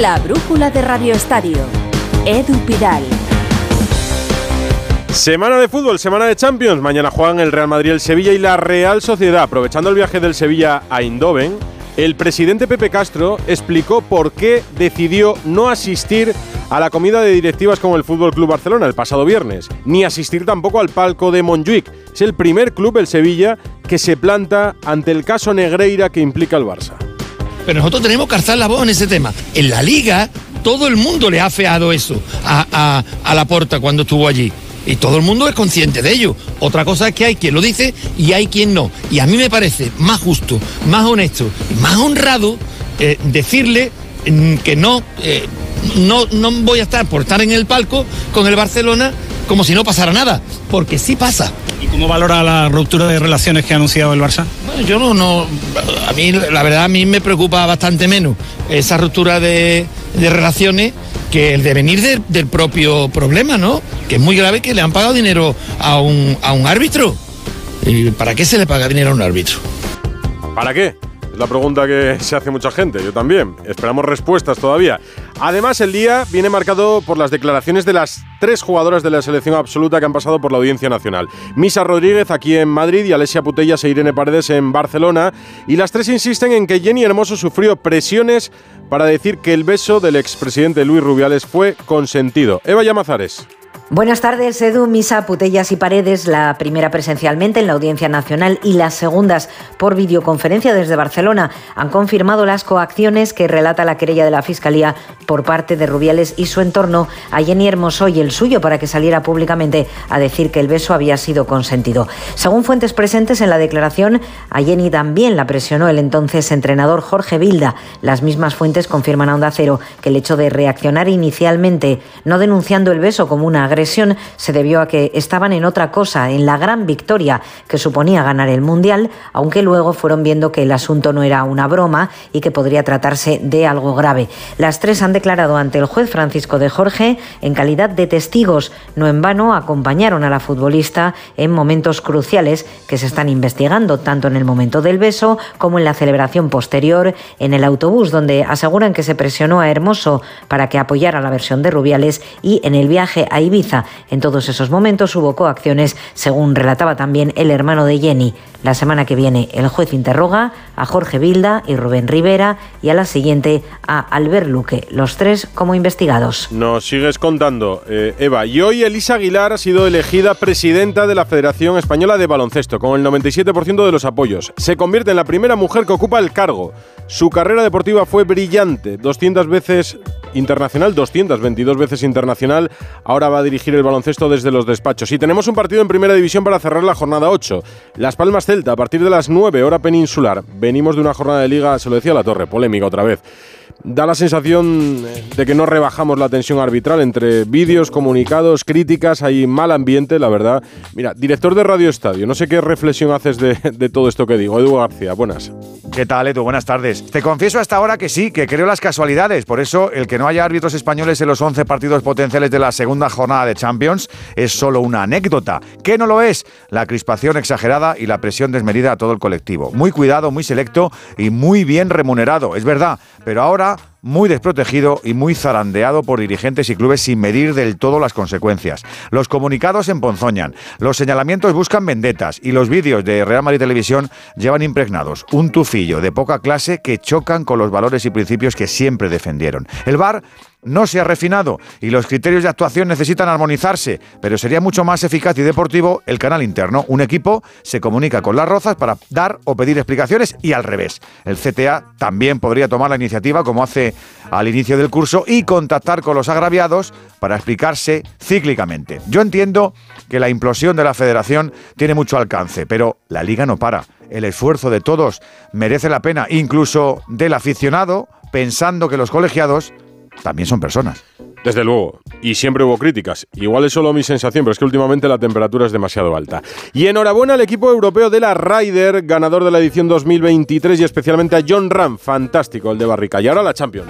La brújula de Radio Estadio. Edu Pidal. Semana de fútbol, semana de Champions. Mañana juegan el Real Madrid, el Sevilla y la Real Sociedad. Aprovechando el viaje del Sevilla a Eindhoven, el presidente Pepe Castro explicó por qué decidió no asistir a la comida de directivas con el Fútbol Club Barcelona el pasado viernes, ni asistir tampoco al palco de Montjuic. Es el primer club, el Sevilla, que se planta ante el caso Negreira que implica al Barça. Pero nosotros tenemos que alzar la voz en ese tema. En la liga, todo el mundo le ha feado eso a, a la porta cuando estuvo allí. Y todo el mundo es consciente de ello. Otra cosa es que hay quien lo dice y hay quien no. Y a mí me parece más justo, más honesto y más honrado eh, decirle mm, que no, eh, no, no voy a estar por estar en el palco con el Barcelona como si no pasara nada, porque sí pasa. ¿Y cómo valora la ruptura de relaciones que ha anunciado el Barça? Bueno, yo no, no, a mí la verdad a mí me preocupa bastante menos esa ruptura de, de relaciones que el devenir del propio problema, ¿no? Que es muy grave que le han pagado dinero a un, a un árbitro. ¿Y para qué se le paga dinero a un árbitro? ¿Para qué? Es la pregunta que se hace mucha gente, yo también. Esperamos respuestas todavía. Además, el día viene marcado por las declaraciones de las tres jugadoras de la selección absoluta que han pasado por la Audiencia Nacional. Misa Rodríguez aquí en Madrid y Alesia Putellas e Irene Paredes en Barcelona. Y las tres insisten en que Jenny Hermoso sufrió presiones para decir que el beso del expresidente Luis Rubiales fue consentido. Eva Llamazares. Buenas tardes, Edu, Misa, Putellas y Paredes, la primera presencialmente en la Audiencia Nacional y las segundas por videoconferencia desde Barcelona, han confirmado las coacciones que relata la querella de la Fiscalía por parte de Rubiales y su entorno a Jenny Hermoso y el suyo para que saliera públicamente a decir que el beso había sido consentido. Según fuentes presentes en la declaración, a Jenny también la presionó el entonces entrenador Jorge Vilda. Las mismas fuentes confirman a Onda Cero que el hecho de reaccionar inicialmente, no denunciando el beso como una agresión se debió a que estaban en otra cosa, en la gran victoria que suponía ganar el Mundial, aunque luego fueron viendo que el asunto no era una broma y que podría tratarse de algo grave. Las tres han declarado ante el juez Francisco de Jorge en calidad de testigos. No en vano acompañaron a la futbolista en momentos cruciales que se están investigando, tanto en el momento del beso como en la celebración posterior en el autobús, donde aseguran que se presionó a Hermoso para que apoyara la versión de Rubiales y en el viaje a Ibiza en todos esos momentos hubo coacciones, según relataba también el hermano de Jenny. La semana que viene el juez interroga a Jorge Vilda y Rubén Rivera y a la siguiente a Albert Luque, los tres como investigados. Nos sigues contando, eh, Eva. Y hoy Elisa Aguilar ha sido elegida presidenta de la Federación Española de Baloncesto, con el 97% de los apoyos. Se convierte en la primera mujer que ocupa el cargo. Su carrera deportiva fue brillante, 200 veces internacional, 222 veces internacional. Ahora va a dirigir el baloncesto desde los despachos. Y tenemos un partido en primera división para cerrar la jornada 8. Las Palmas Celta, a partir de las 9, hora peninsular. Venimos de una jornada de liga, se lo decía la torre, polémica otra vez da la sensación de que no rebajamos la tensión arbitral entre vídeos, comunicados, críticas, hay mal ambiente, la verdad. Mira, director de Radio Estadio, no sé qué reflexión haces de, todo esto que digo. Edu García, buenas. ¿Qué tal, Edu? Buenas tardes. Te confieso hasta ahora que sí, que creo las casualidades. Por eso, el que no haya árbitros españoles en los 11 partidos potenciales de la segunda jornada de Champions es solo una anécdota. ¿Qué no lo es? La crispación exagerada y la presión desmedida a todo el colectivo. Muy cuidado, muy selecto y muy bien remunerado, es verdad. Pero ahora muy desprotegido y muy zarandeado por dirigentes y clubes sin medir del todo las consecuencias. Los comunicados emponzoñan, los señalamientos buscan vendetas y los vídeos de Real Madrid Televisión llevan impregnados un tufillo de poca clase que chocan con los valores y principios que siempre defendieron. El VAR no se ha refinado y los criterios de actuación necesitan armonizarse, pero sería mucho más eficaz y deportivo el canal interno. Un equipo se comunica con las rozas para dar o pedir explicaciones y al revés. El CTA también podría tomar la iniciativa como hace al inicio del curso y contactar con los agraviados para explicarse cíclicamente. Yo entiendo que la implosión de la federación tiene mucho alcance, pero la liga no para. El esfuerzo de todos merece la pena, incluso del aficionado, pensando que los colegiados también son personas. Desde luego, y siempre hubo críticas. Igual es solo mi sensación, pero es que últimamente la temperatura es demasiado alta. Y enhorabuena al equipo europeo de la Ryder, ganador de la edición 2023 y especialmente a John Ram, fantástico el de Barrica. Y ahora la Champions.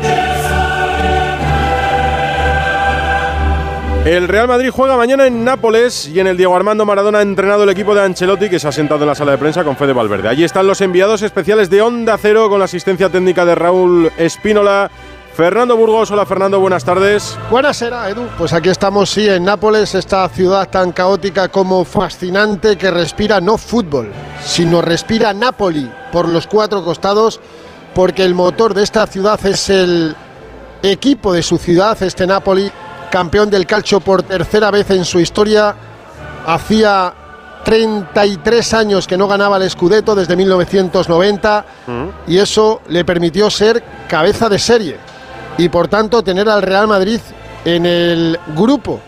El Real Madrid juega mañana en Nápoles y en el Diego Armando Maradona ha entrenado el equipo de Ancelotti que se ha sentado en la sala de prensa con Fede Valverde. Allí están los enviados especiales de Onda Cero con la asistencia técnica de Raúl Espínola Fernando Burgos, hola Fernando, buenas tardes. Buenas será, Edu. Pues aquí estamos, sí, en Nápoles, esta ciudad tan caótica como fascinante que respira no fútbol, sino respira Nápoli por los cuatro costados, porque el motor de esta ciudad es el equipo de su ciudad, este Nápoli, campeón del calcio por tercera vez en su historia. Hacía 33 años que no ganaba el Scudetto desde 1990 y eso le permitió ser cabeza de serie y por tanto tener al Real Madrid en el grupo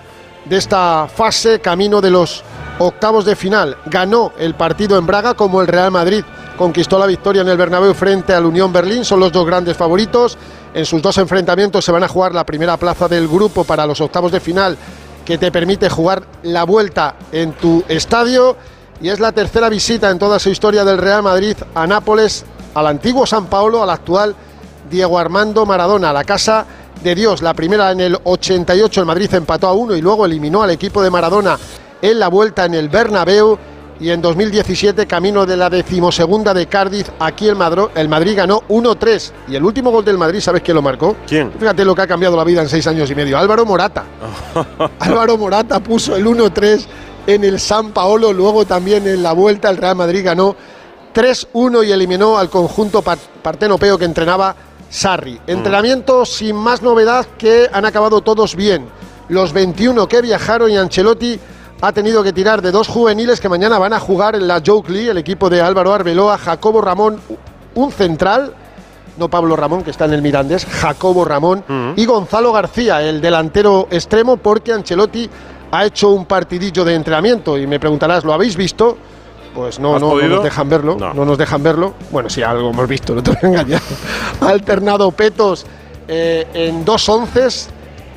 de esta fase camino de los octavos de final. Ganó el partido en Braga como el Real Madrid conquistó la victoria en el Bernabéu frente al Unión Berlín, son los dos grandes favoritos. En sus dos enfrentamientos se van a jugar la primera plaza del grupo para los octavos de final que te permite jugar la vuelta en tu estadio y es la tercera visita en toda su historia del Real Madrid a Nápoles, al antiguo San Paolo, al actual Diego Armando Maradona, la casa de Dios. La primera en el 88 el Madrid empató a uno y luego eliminó al equipo de Maradona en la vuelta en el Bernabéu y en 2017 camino de la decimosegunda de Cardiff aquí el Madrid, el Madrid ganó 1-3 y el último gol del Madrid ¿sabes quién lo marcó? ¿Quién? Fíjate lo que ha cambiado la vida en seis años y medio Álvaro Morata Álvaro Morata puso el 1-3 en el San Paolo luego también en la vuelta el Real Madrid ganó 3-1 y eliminó al conjunto partenopeo que entrenaba Sarri. Entrenamiento sin más novedad que han acabado todos bien. Los 21 que viajaron y Ancelotti ha tenido que tirar de dos juveniles que mañana van a jugar en la Joke League, el equipo de Álvaro Arbeloa, Jacobo Ramón, un central, no Pablo Ramón, que está en el Mirandés, Jacobo Ramón, y Gonzalo García, el delantero extremo, porque Ancelotti ha hecho un partidillo de entrenamiento. Y me preguntarás, ¿lo habéis visto? Pues no, no, no, nos dejan verlo, no. nos dejan verlo. Bueno, sí, algo hemos visto, no te voy a engañar. Ha alternado Petos eh, en dos onces,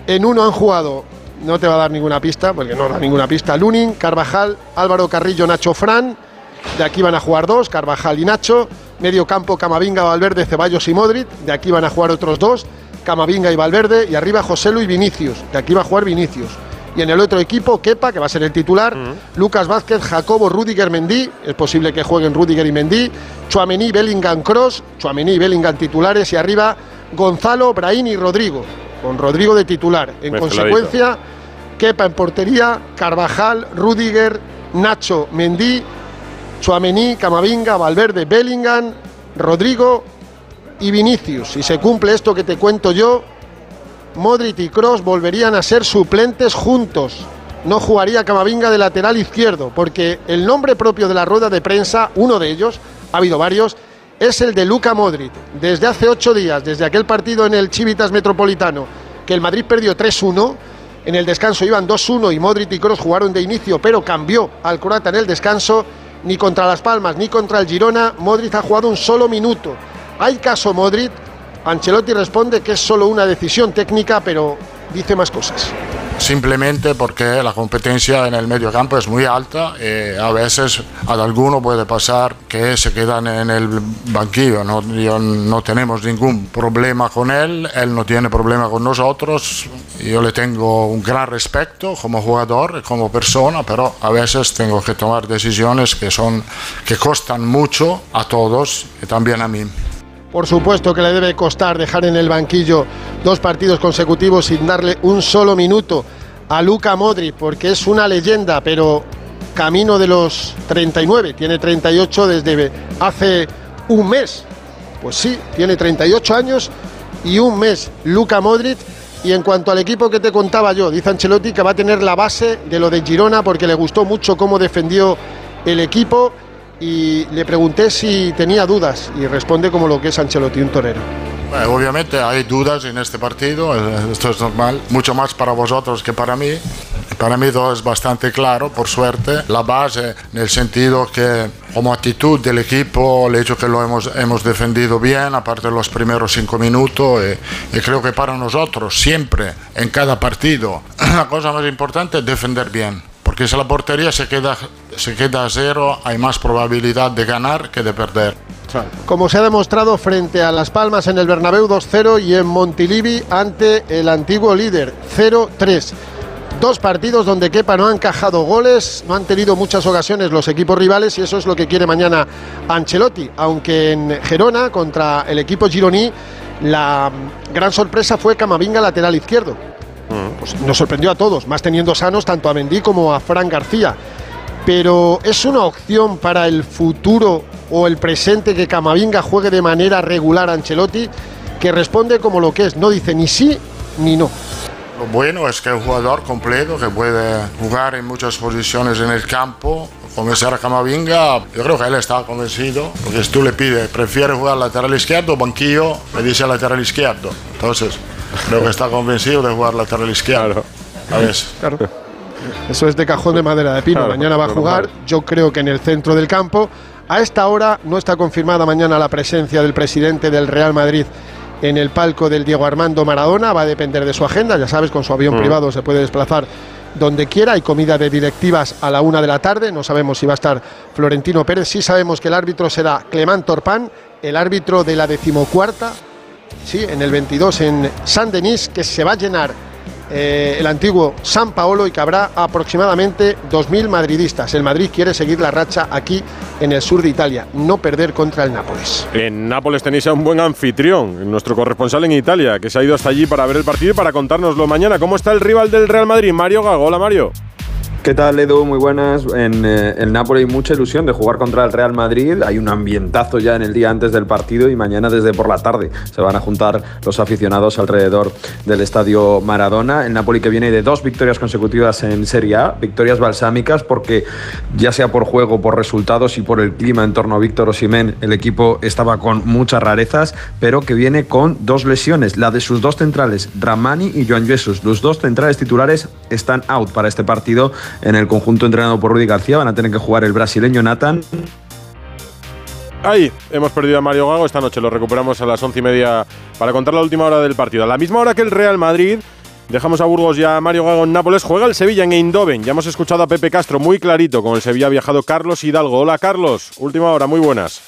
en uno han jugado no te va a dar ninguna pista, porque no da ninguna pista. Lunin, Carvajal, Álvaro Carrillo, Nacho Fran. De aquí van a jugar dos, Carvajal y Nacho. Medio campo, Camavinga, Valverde, Ceballos y Modric. De aquí van a jugar otros dos, Camavinga y Valverde. Y arriba José Luis Vinicius. De aquí va a jugar Vinicius. Y en el otro equipo, Kepa, que va a ser el titular, Lucas Vázquez, Jacobo, Rudiger, Mendy, es posible que jueguen Rudiger y Mendy, Chuamení, Bellingham, Cross, Chuamení, Bellingham titulares y arriba Gonzalo, Brahim y Rodrigo con Rodrigo de titular. En consecuencia, Kepa en portería, Carvajal, Rudiger, Nacho, Mendy, Chuamení, Camavinga, Valverde, Bellingham, Rodrigo y Vinicius. Si se cumple esto que te cuento yo, Modric y Cross volverían a ser suplentes juntos. No jugaría Camavinga de lateral izquierdo, porque el nombre propio de la rueda de prensa, uno de ellos, ha habido varios, es el de Luca Modric. Desde hace ocho días, desde aquel partido en el Chivitas Metropolitano, que el Madrid perdió 3-1, en el descanso iban 2-1 y Modric y Kroos jugaron de inicio, pero cambió al croata en el descanso. Ni contra Las Palmas ni contra el Girona, Modric ha jugado un solo minuto. ¿Hay caso Modric? Ancelotti responde que es solo una decisión técnica, pero dice más cosas simplemente porque la competencia en el medio campo es muy alta y a veces a alguno puede pasar que se quedan en el banquillo. No, no tenemos ningún problema con él, él no tiene problema con nosotros. Yo le tengo un gran respeto como jugador como persona, pero a veces tengo que tomar decisiones que, son, que costan mucho a todos y también a mí. Por supuesto que le debe costar dejar en el banquillo dos partidos consecutivos sin darle un solo minuto a Luca Modric, porque es una leyenda, pero camino de los 39, tiene 38 desde hace un mes. Pues sí, tiene 38 años y un mes Luca Modric. Y en cuanto al equipo que te contaba yo, dice Ancelotti que va a tener la base de lo de Girona porque le gustó mucho cómo defendió el equipo y le pregunté si tenía dudas y responde como lo que es Ancelotti, un torero. obviamente hay dudas en este partido, eh, esto es normal, mucho más para vosotros que para mí. Para mí todo es bastante claro, por suerte. La base, en el sentido que como actitud del equipo, el hecho que lo hemos, hemos defendido bien, aparte de los primeros cinco minutos, y, y creo que para nosotros siempre, en cada partido, la cosa más importante es defender bien porque si la portería se queda, se queda a cero, hay más probabilidad de ganar que de perder. Como se ha demostrado frente a Las Palmas en el Bernabéu 2-0 y en Montilivi ante el antiguo líder 0-3. Dos partidos donde Kepa no ha encajado goles, no han tenido muchas ocasiones los equipos rivales y eso es lo que quiere mañana Ancelotti, aunque en Gerona contra el equipo gironí La mm, gran sorpresa fue Camavinga lateral izquierdo. Pues nos sorprendió a todos, más teniendo sanos tanto a Mendy como a Fran García. Pero ¿es una opción para el futuro o el presente que Camavinga juegue de manera regular a Ancelotti? Que responde como lo que es, no dice ni sí ni no. Lo bueno es que es un jugador completo que puede jugar en muchas posiciones en el campo. Convencer a Camavinga, yo creo que él está convencido, porque si tú le pides, prefiere jugar lateral izquierdo o banquillo, le dice lateral izquierdo. Entonces, creo que está convencido de jugar lateral izquierdo. A veces. Claro. Eso es de cajón de madera de pino. Claro, mañana va a jugar, yo creo que en el centro del campo. A esta hora no está confirmada mañana la presencia del presidente del Real Madrid en el palco del Diego Armando Maradona. Va a depender de su agenda. Ya sabes, con su avión Mm. privado se puede desplazar donde quiera. Hay comida de directivas a la una de la tarde. No sabemos si va a estar Florentino Pérez. Sí sabemos que el árbitro será Clemán Torpán, el árbitro de la decimocuarta sí, en el 22 en San Denis, que se va a llenar eh, el antiguo San Paolo y que habrá aproximadamente 2.000 madridistas. El Madrid quiere seguir la racha aquí en el sur de Italia, no perder contra el Nápoles. En Nápoles tenéis a un buen anfitrión, nuestro corresponsal en Italia, que se ha ido hasta allí para ver el partido y para contárnoslo mañana. ¿Cómo está el rival del Real Madrid? Mario Gago. Hola, Mario. ¿Qué tal, Edu? Muy buenas. En eh, el Napoli mucha ilusión de jugar contra el Real Madrid. Hay un ambientazo ya en el día antes del partido y mañana desde por la tarde se van a juntar los aficionados alrededor del estadio Maradona. El Napoli que viene de dos victorias consecutivas en Serie A, victorias balsámicas porque ya sea por juego, por resultados y por el clima en torno a Víctor Osimén, el equipo estaba con muchas rarezas, pero que viene con dos lesiones, la de sus dos centrales, Ramani y Joan Jesus. Los dos centrales titulares están out para este partido en el conjunto entrenado por Rudy García. Van a tener que jugar el brasileño Nathan Ahí, hemos perdido a Mario Gago. Esta noche lo recuperamos a las once y media para contar la última hora del partido. A la misma hora que el Real Madrid, dejamos a Burgos y a Mario Gago en Nápoles. Juega el Sevilla en Eindhoven. Ya hemos escuchado a Pepe Castro muy clarito. Con el Sevilla ha viajado Carlos Hidalgo. Hola, Carlos. Última hora, muy buenas.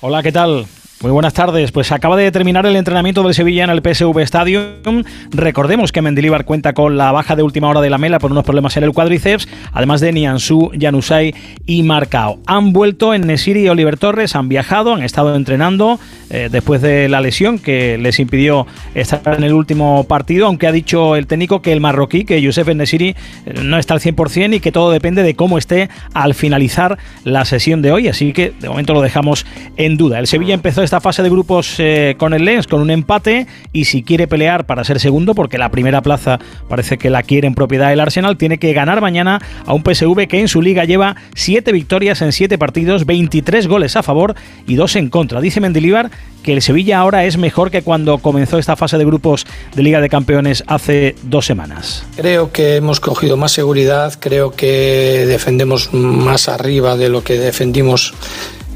Hola, ¿qué tal? Muy buenas tardes. Pues acaba de terminar el entrenamiento del Sevilla en el PSV Stadium. Recordemos que Mendilibar cuenta con la baja de última hora de la Mela por unos problemas en el cuádriceps, además de Nianzú, Janusay y Marcao. Han vuelto en Nesiri y Oliver Torres, han viajado, han estado entrenando eh, después de la lesión que les impidió estar en el último partido, aunque ha dicho el técnico que el marroquí, que Youssef Nesiri, eh, no está al 100% y que todo depende de cómo esté al finalizar la sesión de hoy, así que de momento lo dejamos en duda. El Sevilla empezó esta fase de grupos eh, con el Lens con un empate y si quiere pelear para ser segundo, porque la primera plaza parece que la quiere en propiedad el Arsenal, tiene que ganar mañana a un PSV que en su liga lleva 7 victorias en 7 partidos, 23 goles a favor y 2 en contra. Dice Mendilibar que el Sevilla ahora es mejor que cuando comenzó esta fase de grupos de Liga de Campeones hace dos semanas. Creo que hemos cogido más seguridad, creo que defendemos más arriba de lo que defendimos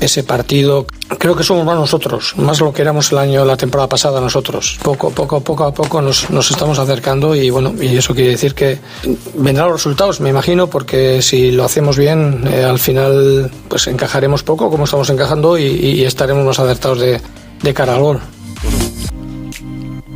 ese partido. Creo que somos más nosotros, más lo que éramos el año, la temporada pasada nosotros. Poco, poco, poco a poco nos, nos estamos acercando y bueno, y eso quiere decir que vendrán los resultados, me imagino, porque si lo hacemos bien, eh, al final pues encajaremos poco como estamos encajando y, estaremos más acertados de, de cara al gol.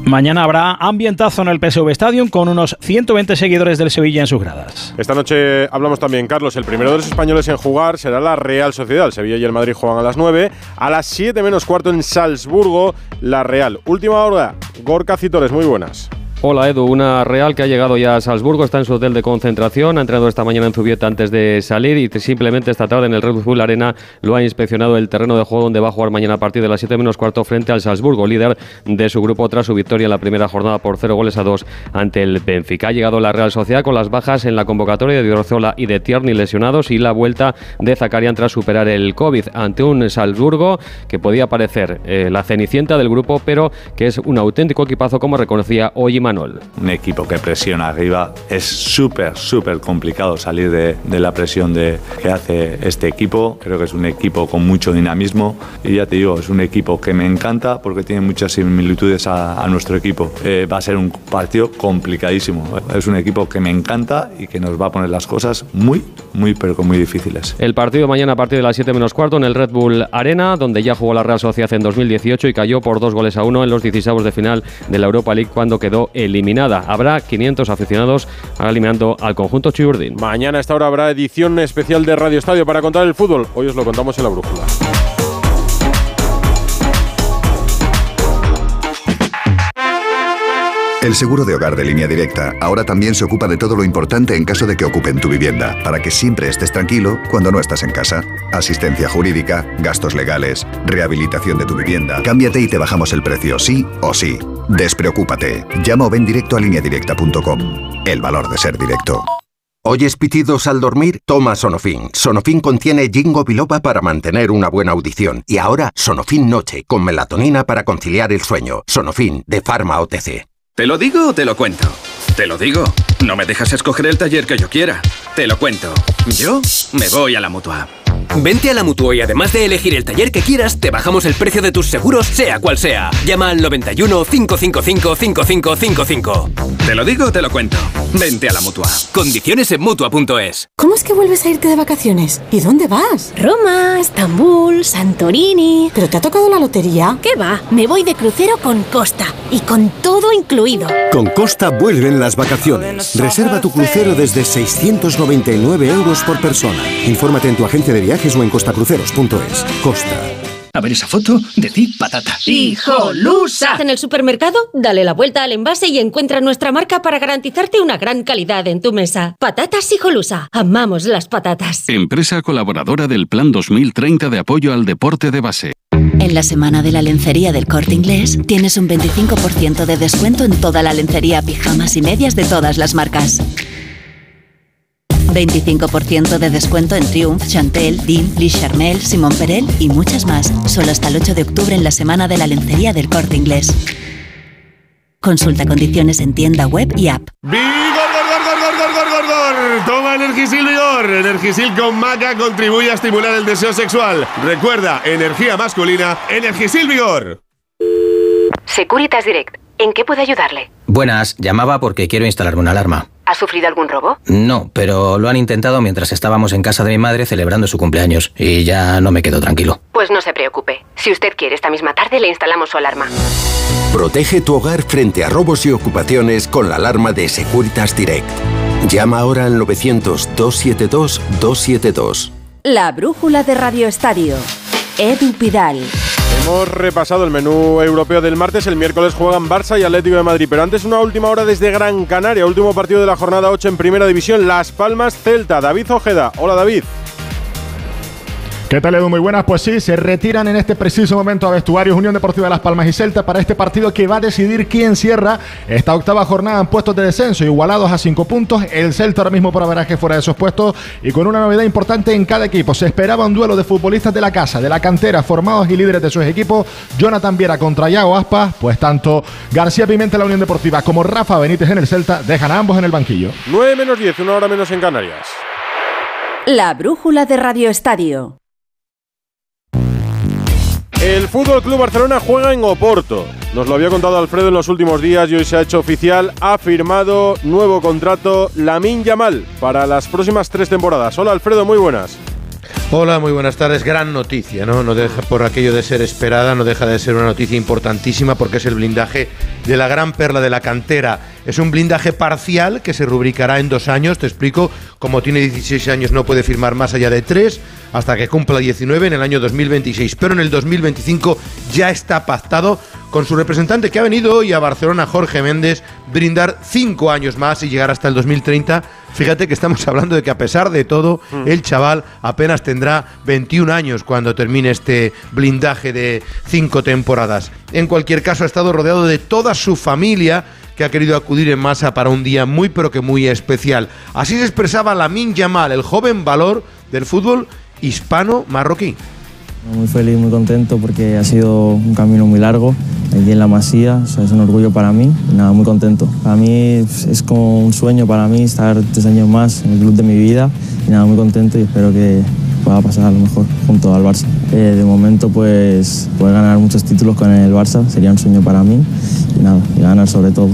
Mañana habrá ambientazo en el PSV Stadium con unos 120 seguidores del Sevilla en sus gradas. Esta noche hablamos también, Carlos. El primero de los españoles en jugar será la Real Sociedad. El Sevilla y el Madrid juegan a las 9. A las 7 menos cuarto en Salzburgo, la Real. Última hora, Gorka Citores, muy buenas. Hola Edu, una Real que ha llegado ya a Salzburgo, está en su hotel de concentración, ha entrenado esta mañana en Zubieta antes de salir y simplemente esta tarde en el Red Bull Arena lo ha inspeccionado el terreno de juego donde va a jugar mañana a partir de las 7 menos cuarto frente al Salzburgo, líder de su grupo tras su victoria en la primera jornada por 0 goles a 2 ante el Benfica. Ha llegado la Real Sociedad con las bajas en la convocatoria de Orzola y de Tierney lesionados y la vuelta de Zakarian tras superar el COVID ante un Salzburgo que podía parecer eh, la cenicienta del grupo, pero que es un auténtico equipazo como reconocía hoy Manuel. Un equipo que presiona arriba. Es súper, súper complicado salir de, de la presión de, que hace este equipo. Creo que es un equipo con mucho dinamismo. Y ya te digo, es un equipo que me encanta porque tiene muchas similitudes a, a nuestro equipo. Eh, va a ser un partido complicadísimo. Es un equipo que me encanta y que nos va a poner las cosas muy, muy, pero muy difíciles. El partido mañana a partir de las 7 menos cuarto en el Red Bull Arena, donde ya jugó la Real Sociedad en 2018 y cayó por dos goles a uno en los 16 de final de la Europa League cuando quedó eliminada. Habrá 500 aficionados eliminando al conjunto Chiburdín. Mañana a esta hora habrá edición especial de Radio Estadio para contar el fútbol. Hoy os lo contamos en la brújula. El seguro de hogar de línea directa ahora también se ocupa de todo lo importante en caso de que ocupen tu vivienda, para que siempre estés tranquilo cuando no estás en casa. Asistencia jurídica, gastos legales, rehabilitación de tu vivienda. Cámbiate y te bajamos el precio, sí o sí. Despreocúpate. Llama o ven directo a lineadirecta.com. El valor de ser directo. ¿Oyes pitidos al dormir? Toma Sonofin. Sonofin contiene ginkgo biloba para mantener una buena audición. Y ahora, Sonofin Noche, con melatonina para conciliar el sueño. Sonofin, de Pharma OTC. ¿Te lo digo o te lo cuento? Te lo digo. No me dejas escoger el taller que yo quiera. Te lo cuento. Yo me voy a la mutua. Vente a la Mutua y además de elegir el taller que quieras, te bajamos el precio de tus seguros, sea cual sea. Llama al 91 555 5555. Te lo digo, te lo cuento. Vente a la Mutua. Condiciones en Mutua.es. ¿Cómo es que vuelves a irte de vacaciones? ¿Y dónde vas? Roma, Estambul, Santorini. ¿Pero te ha tocado la lotería? ¿Qué va? Me voy de crucero con Costa y con todo incluido. Con Costa vuelven las vacaciones. Reserva tu crucero desde 699 euros por persona. Infórmate en tu agencia de viajes o en costacruceros.es. Costa. A ver esa foto, decir patata. ¡Hijolusa! En el supermercado, dale la vuelta al envase y encuentra nuestra marca para garantizarte una gran calidad en tu mesa. Patatas Hijolusa. Amamos las patatas. Empresa colaboradora del Plan 2030 de apoyo al deporte de base. En la semana de la lencería del corte inglés tienes un 25% de descuento en toda la lencería, pijamas y medias de todas las marcas. 25% de descuento en Triumph, Chantel, Dean, Lee Charmel, Simon Perel y muchas más. Solo hasta el 8 de octubre en la semana de la lencería del corte inglés. Consulta condiciones en tienda web y app. ¡Vigor, gor, gor, gor, gor, gor, gor! Toma Energisil Vigor. Energisil con maca contribuye a estimular el deseo sexual. Recuerda, energía masculina, Energisil Vigor. Securitas Direct. ¿En qué puedo ayudarle? Buenas, llamaba porque quiero instalarme una alarma. ¿Ha sufrido algún robo? No, pero lo han intentado mientras estábamos en casa de mi madre celebrando su cumpleaños y ya no me quedo tranquilo. Pues no se preocupe. Si usted quiere, esta misma tarde le instalamos su alarma. Protege tu hogar frente a robos y ocupaciones con la alarma de Securitas Direct. Llama ahora al 900-272-272. La brújula de Radio Estadio. Edu Pidal. Hemos repasado el menú europeo del martes. El miércoles juegan Barça y Atlético de Madrid. Pero antes, una última hora desde Gran Canaria. Último partido de la jornada 8 en Primera División. Las Palmas Celta. David Ojeda. Hola, David. ¿Qué tal, Edu? Muy buenas. Pues sí, se retiran en este preciso momento a vestuarios Unión Deportiva de Las Palmas y Celta para este partido que va a decidir quién cierra esta octava jornada en puestos de descenso, igualados a cinco puntos. El Celta ahora mismo por averaje fuera de esos puestos y con una novedad importante en cada equipo. Se esperaba un duelo de futbolistas de la casa, de la cantera, formados y líderes de sus equipos. Jonathan Viera contra Yago Aspas, pues tanto García Pimenta en la Unión Deportiva como Rafa Benítez en el Celta dejan a ambos en el banquillo. 9 menos 10, una hora menos en Canarias. La brújula de Radio Estadio. El Fútbol Club Barcelona juega en Oporto. Nos lo había contado Alfredo en los últimos días y hoy se ha hecho oficial. Ha firmado nuevo contrato Lamin Yamal para las próximas tres temporadas. Hola Alfredo, muy buenas. Hola, muy buenas tardes. Gran noticia, ¿no? No deja por aquello de ser esperada, no deja de ser una noticia importantísima porque es el blindaje de la gran perla de la cantera. Es un blindaje parcial que se rubricará en dos años. Te explico, como tiene 16 años no puede firmar más allá de tres hasta que cumpla 19 en el año 2026. Pero en el 2025 ya está pactado con su representante que ha venido hoy a Barcelona, Jorge Méndez, brindar cinco años más y llegar hasta el 2030. Fíjate que estamos hablando de que a pesar de todo, el chaval apenas tendrá 21 años cuando termine este blindaje de cinco temporadas. En cualquier caso, ha estado rodeado de toda su familia que ha querido acudir en masa para un día muy pero que muy especial. Así se expresaba Lamin Yamal, el joven valor del fútbol hispano-marroquí. Muy feliz, muy contento porque ha sido un camino muy largo aquí en la Masía, es un orgullo para mí y nada, muy contento. Para mí es como un sueño para mí estar tres años más en el club de mi vida y nada, muy contento y espero que pueda pasar a lo mejor junto al Barça. Eh, de momento pues poder ganar muchos títulos con el Barça sería un sueño para mí y nada, y ganar sobre todo.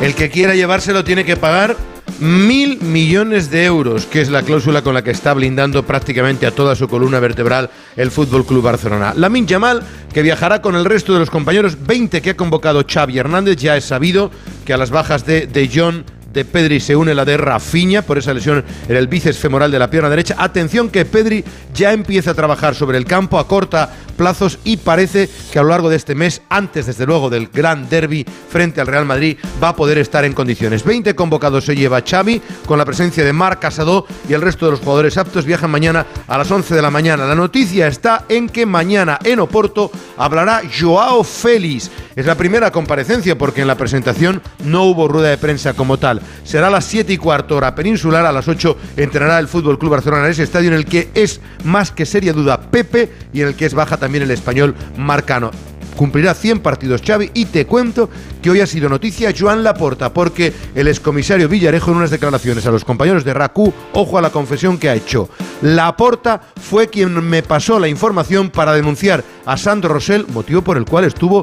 El que quiera llevárselo tiene que pagar mil millones de euros, que es la cláusula con la que está blindando prácticamente a toda su columna vertebral el Fútbol Club Barcelona. Lamin Yamal, que viajará con el resto de los compañeros, 20 que ha convocado Xavi Hernández, ya es sabido que a las bajas de De Jong, de Pedri se une la de Rafinha por esa lesión en el bíceps femoral de la pierna derecha. Atención que Pedri ya empieza a trabajar sobre el campo a corta plazos y parece que a lo largo de este mes, antes desde luego del gran derby frente al Real Madrid, va a poder estar en condiciones. 20 convocados se lleva Xavi con la presencia de Marc Casado y el resto de los jugadores aptos viajan mañana a las 11 de la mañana. La noticia está en que mañana en Oporto hablará Joao Félix. Es la primera comparecencia porque en la presentación no hubo rueda de prensa como tal. Será a las 7 y cuarto hora peninsular, a las 8 entrenará el Fútbol Club Barcelona en ese estadio en el que es más que seria duda Pepe y en el que es baja también el español Marcano. Cumplirá 100 partidos Xavi y te cuento que hoy ha sido noticia Joan Laporta porque el excomisario Villarejo en unas declaraciones a los compañeros de RACU, ojo a la confesión que ha hecho. Laporta fue quien me pasó la información para denunciar a Sandro Rosell, motivo por el cual estuvo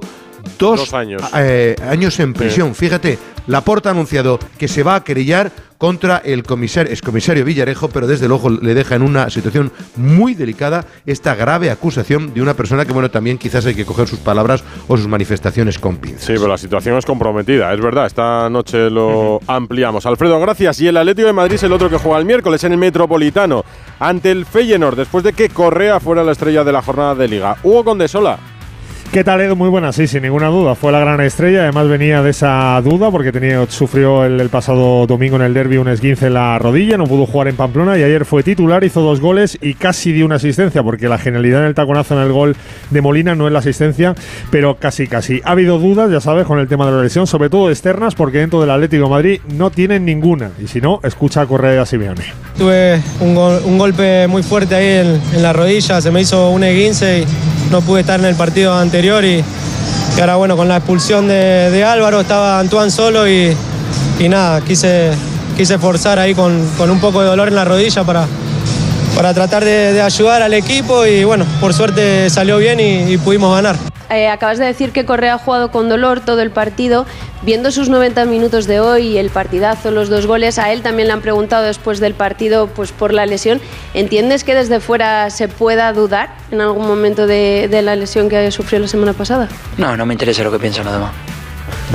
dos, años. eh, años en prisión. Fíjate, Laporta ha anunciado que se va a querellar contra el comisario, excomisario Villarejo, pero desde luego le deja en una situación muy delicada esta grave acusación de una persona que, bueno, también quizás hay que coger sus palabras o sus manifestaciones con pinzas. Sí, pero la situación es comprometida, es verdad. Esta noche lo ampliamos. Alfredo, gracias. Y el Atlético de Madrid es el otro que juega el miércoles en el Metropolitano ante el Feyenoord, después de que Correa fuera la estrella de la jornada de Liga. Hugo Condesola. ¿Qué tal, Edu? Muy buena, sí, sin ninguna duda. Fue la gran estrella. Además, venía de esa duda porque sufrió el, pasado domingo en el derby un esguince en la rodilla. No pudo jugar en Pamplona y ayer fue titular, hizo dos goles y casi dio una asistencia porque la genialidad en el taconazo en el gol de Molina no es la asistencia, pero casi, casi. Ha habido dudas, ya sabes, con el tema de la lesión, sobre todo externas, porque dentro del Atlético Madrid no tienen ninguna. Y si no, escucha a Correa Simeone. Tuve un golpe muy fuerte ahí en, en la rodilla, se me hizo un esguince y no pude estar en el partido anterior y, ahora bueno, con la expulsión de, Álvaro estaba Antoine solo y, nada, quise, quise forzar ahí con, con un poco de dolor en la rodilla para, para tratar de, ayudar al equipo y bueno, por suerte salió bien y pudimos ganar. Eh, acabas de decir que Correa ha jugado con dolor todo el partido. Viendo sus 90 minutos de hoy el partidazo, los dos goles, a él también le han preguntado después del partido pues, por la lesión. ¿Entiendes que desde fuera se pueda dudar en algún momento de, de la lesión que sufrió la semana pasada? No, no me interesa lo que piensan los demás.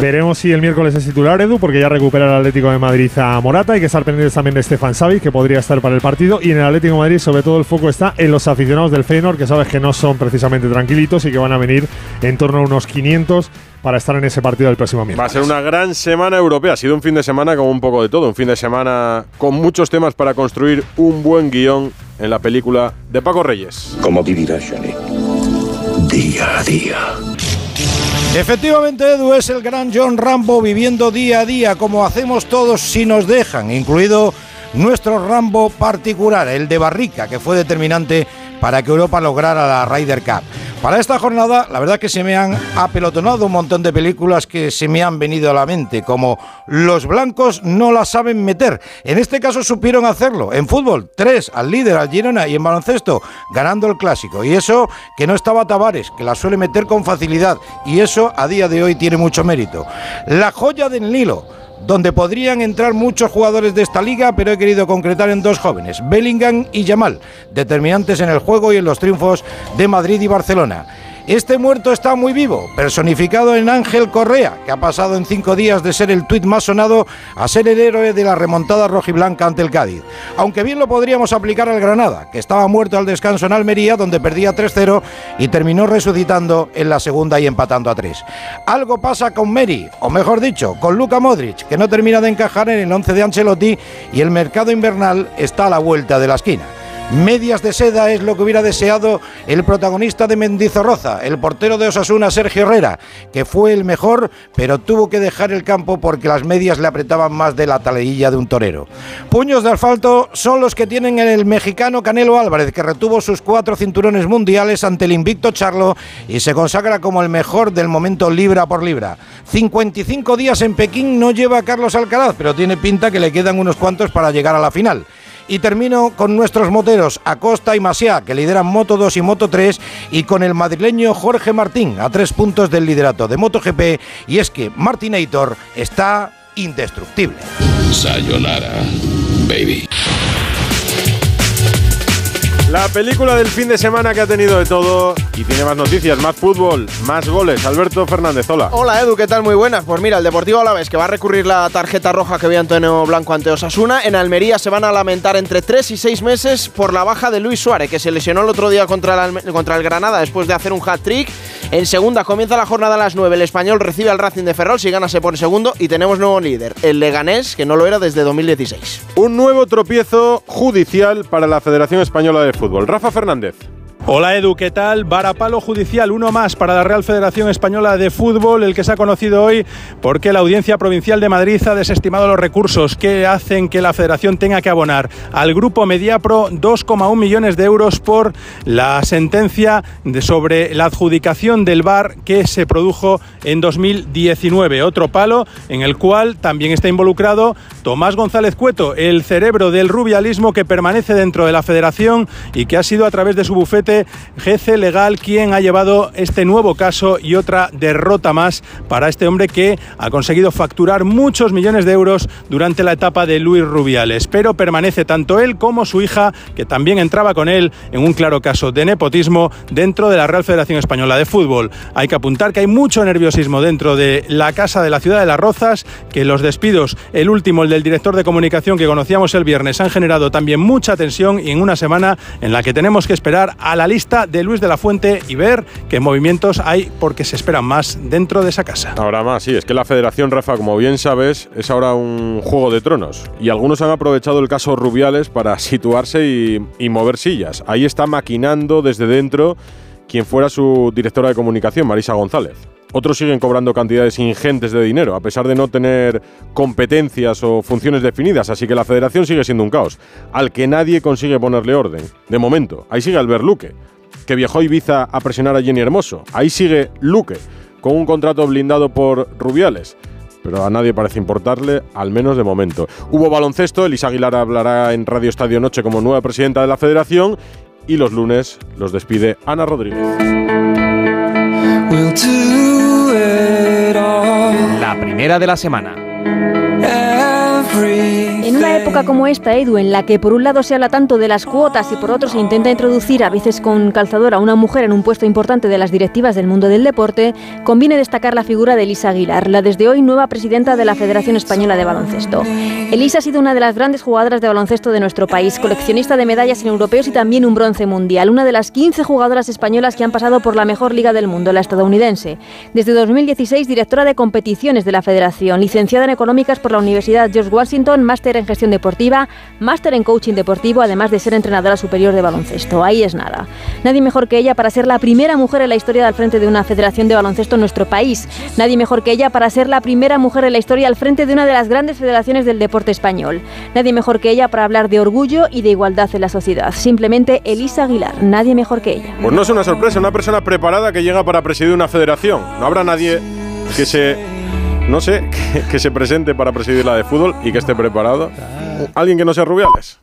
Veremos si el miércoles es titular, Edu, porque ya recupera el Atlético de Madrid a Morata. Hay que estar pendientes también de Stefan Savic, que podría estar para el partido. Y en el Atlético de Madrid, sobre todo, el foco está en los aficionados del Feyenoord, que sabes que no son precisamente tranquilitos y que van a venir en torno a unos 500 para estar en ese partido del próximo Va a miércoles. ser una gran semana europea. Ha sido un fin de semana con un poco de todo. Un fin de semana con muchos temas para construir un buen guion en la película de Paco Reyes. ¿Cómo vivirás, Johnny? Día a día. Efectivamente, Edu es el gran John Rambo viviendo día a día como hacemos todos si nos dejan, incluido nuestro Rambo particular, el de Barrica, que fue determinante para que Europa lograra la Ryder Cup. Para esta jornada, la verdad que se me han apelotonado un montón de películas que se me han venido a la mente, como Los blancos no la saben meter. En este caso supieron hacerlo. En fútbol, tres al líder, al Girona, y en baloncesto, ganando el clásico. Y eso que no estaba Tavares, que la suele meter con facilidad. Y eso a día de hoy tiene mucho mérito. La joya del Nilo donde podrían entrar muchos jugadores de esta liga, pero he querido concretar en dos jóvenes, Bellingham y Yamal, determinantes en el juego y en los triunfos de Madrid y Barcelona. Este muerto está muy vivo, personificado en Ángel Correa, que ha pasado en cinco días de ser el tuit más sonado a ser el héroe de la remontada rojiblanca ante el Cádiz. Aunque bien lo podríamos aplicar al Granada, que estaba muerto al descanso en Almería, donde perdía 3-0 y terminó resucitando en la segunda y empatando a 3. Algo pasa con Meri, o mejor dicho, con Luka Modric, que no termina de encajar en el 11 de Ancelotti y el mercado invernal está a la vuelta de la esquina. Medias de seda es lo que hubiera deseado el protagonista de Mendizorroza, el portero de Osasuna, Sergio Herrera, que fue el mejor, pero tuvo que dejar el campo porque las medias le apretaban más de la taleilla de un torero. Puños de asfalto son los que tienen el mexicano Canelo Álvarez, que retuvo sus cuatro cinturones mundiales ante el invicto Charlo y se consagra como el mejor del momento libra por libra. 55 días en Pekín no lleva a Carlos Alcaraz, pero tiene pinta que le quedan unos cuantos para llegar a la final. Y termino con nuestros moteros Acosta y Masia, que lideran Moto 2 y Moto 3, y con el madrileño Jorge Martín, a tres puntos del liderato de MotoGP, y es que Martinator está indestructible. Sayonara, baby. La película del fin de semana que ha tenido de todo y tiene más noticias, más fútbol, más goles. Alberto Fernández, hola. Hola Edu, ¿qué tal? Muy buenas. Pues mira, el Deportivo Alavés que va a recurrir la tarjeta roja que vio Antonio Blanco ante Osasuna. En Almería se van a lamentar entre 3 y 6 meses por la baja de Luis Suárez, que se lesionó el otro día contra el, contra el Granada después de hacer un hat-trick. En segunda comienza la jornada a las 9. El español recibe al Racing de Ferrol si gana se pone segundo y tenemos nuevo líder, el Leganés, que no lo era desde 2016. Un nuevo tropiezo judicial para la Federación Española de Fútbol. Rafa Fernández. Hola Edu, ¿qué tal? Varapalo judicial, uno más para la Real Federación Española de Fútbol, el que se ha conocido hoy porque la Audiencia Provincial de Madrid ha desestimado los recursos que hacen que la Federación tenga que abonar al Grupo Mediapro 2,1 millones de euros por la sentencia de sobre la adjudicación del VAR que se produjo en 2019. Otro palo en el cual también está involucrado Tomás González Cueto, el cerebro del rubialismo que permanece dentro de la Federación y que ha sido a través de su bufete GC Legal quien ha llevado este nuevo caso y otra derrota más para este hombre que ha conseguido facturar muchos millones de euros durante la etapa de Luis Rubiales. Pero permanece tanto él como su hija, que también entraba con él en un claro caso de nepotismo dentro de la Real Federación Española de Fútbol. Hay que apuntar que hay mucho nerviosismo dentro de la Casa de la Ciudad de las Rozas, que los despidos, el último, el del director de comunicación que conocíamos el viernes, han generado también mucha tensión y en una semana en la que tenemos que esperar a la lista de Luis de la Fuente y ver qué movimientos hay porque se esperan más dentro de esa casa. Ahora más, sí, es que la Federación, Rafa, como bien sabes, es ahora un juego de tronos. Y algunos han aprovechado el caso Rubiales para situarse y, y mover sillas. Ahí está maquinando desde dentro quien fuera su directora de comunicación, Marisa González. Otros siguen cobrando cantidades ingentes de dinero, a pesar de no tener competencias o funciones definidas, así que la federación sigue siendo un caos, al que nadie consigue ponerle orden. De momento, ahí sigue Albert Luque, que viajó a Ibiza a presionar a Jenny Hermoso. Ahí sigue Luque, con un contrato blindado por Rubiales. Pero a nadie parece importarle, al menos de momento. Hubo baloncesto, Elisa Aguilar hablará en Radio Estadio Noche como nueva presidenta de la federación y los lunes los despide Ana Rodríguez. La primera de la semana. En una época como esta, Edu, en la que por un lado se habla tanto de las cuotas y por otro se intenta introducir a veces con calzador a una mujer en un puesto importante de las directivas del mundo del deporte, conviene destacar la figura de Elisa Aguilar, la desde hoy nueva presidenta de la Federación Española de Baloncesto. Elisa ha sido una de las grandes jugadoras de baloncesto de nuestro país, coleccionista de medallas en europeos y también un bronce mundial, una de las 15 jugadoras españolas que han pasado por la mejor liga del mundo, la estadounidense. Desde 2016, directora de competiciones de la Federación, licenciada en económicas por la Universidad George Washington, máster en gestión deportiva, máster en coaching deportivo, además de ser entrenadora superior de baloncesto. Ahí es nada. Nadie mejor que ella para ser la primera mujer en la historia al frente de una federación de baloncesto en nuestro país. Nadie mejor que ella para ser la primera mujer en la historia al frente de una de las grandes federaciones del deporte español. Nadie mejor que ella para hablar de orgullo y de igualdad en la sociedad. Simplemente Elisa Aguilar. Nadie mejor que ella. Pues no es una sorpresa, una persona preparada que llega para presidir una federación. No habrá nadie que se no sé, que, que, se presente para presidir la de fútbol y que esté preparado. ¿Alguien que no sea Rubiales?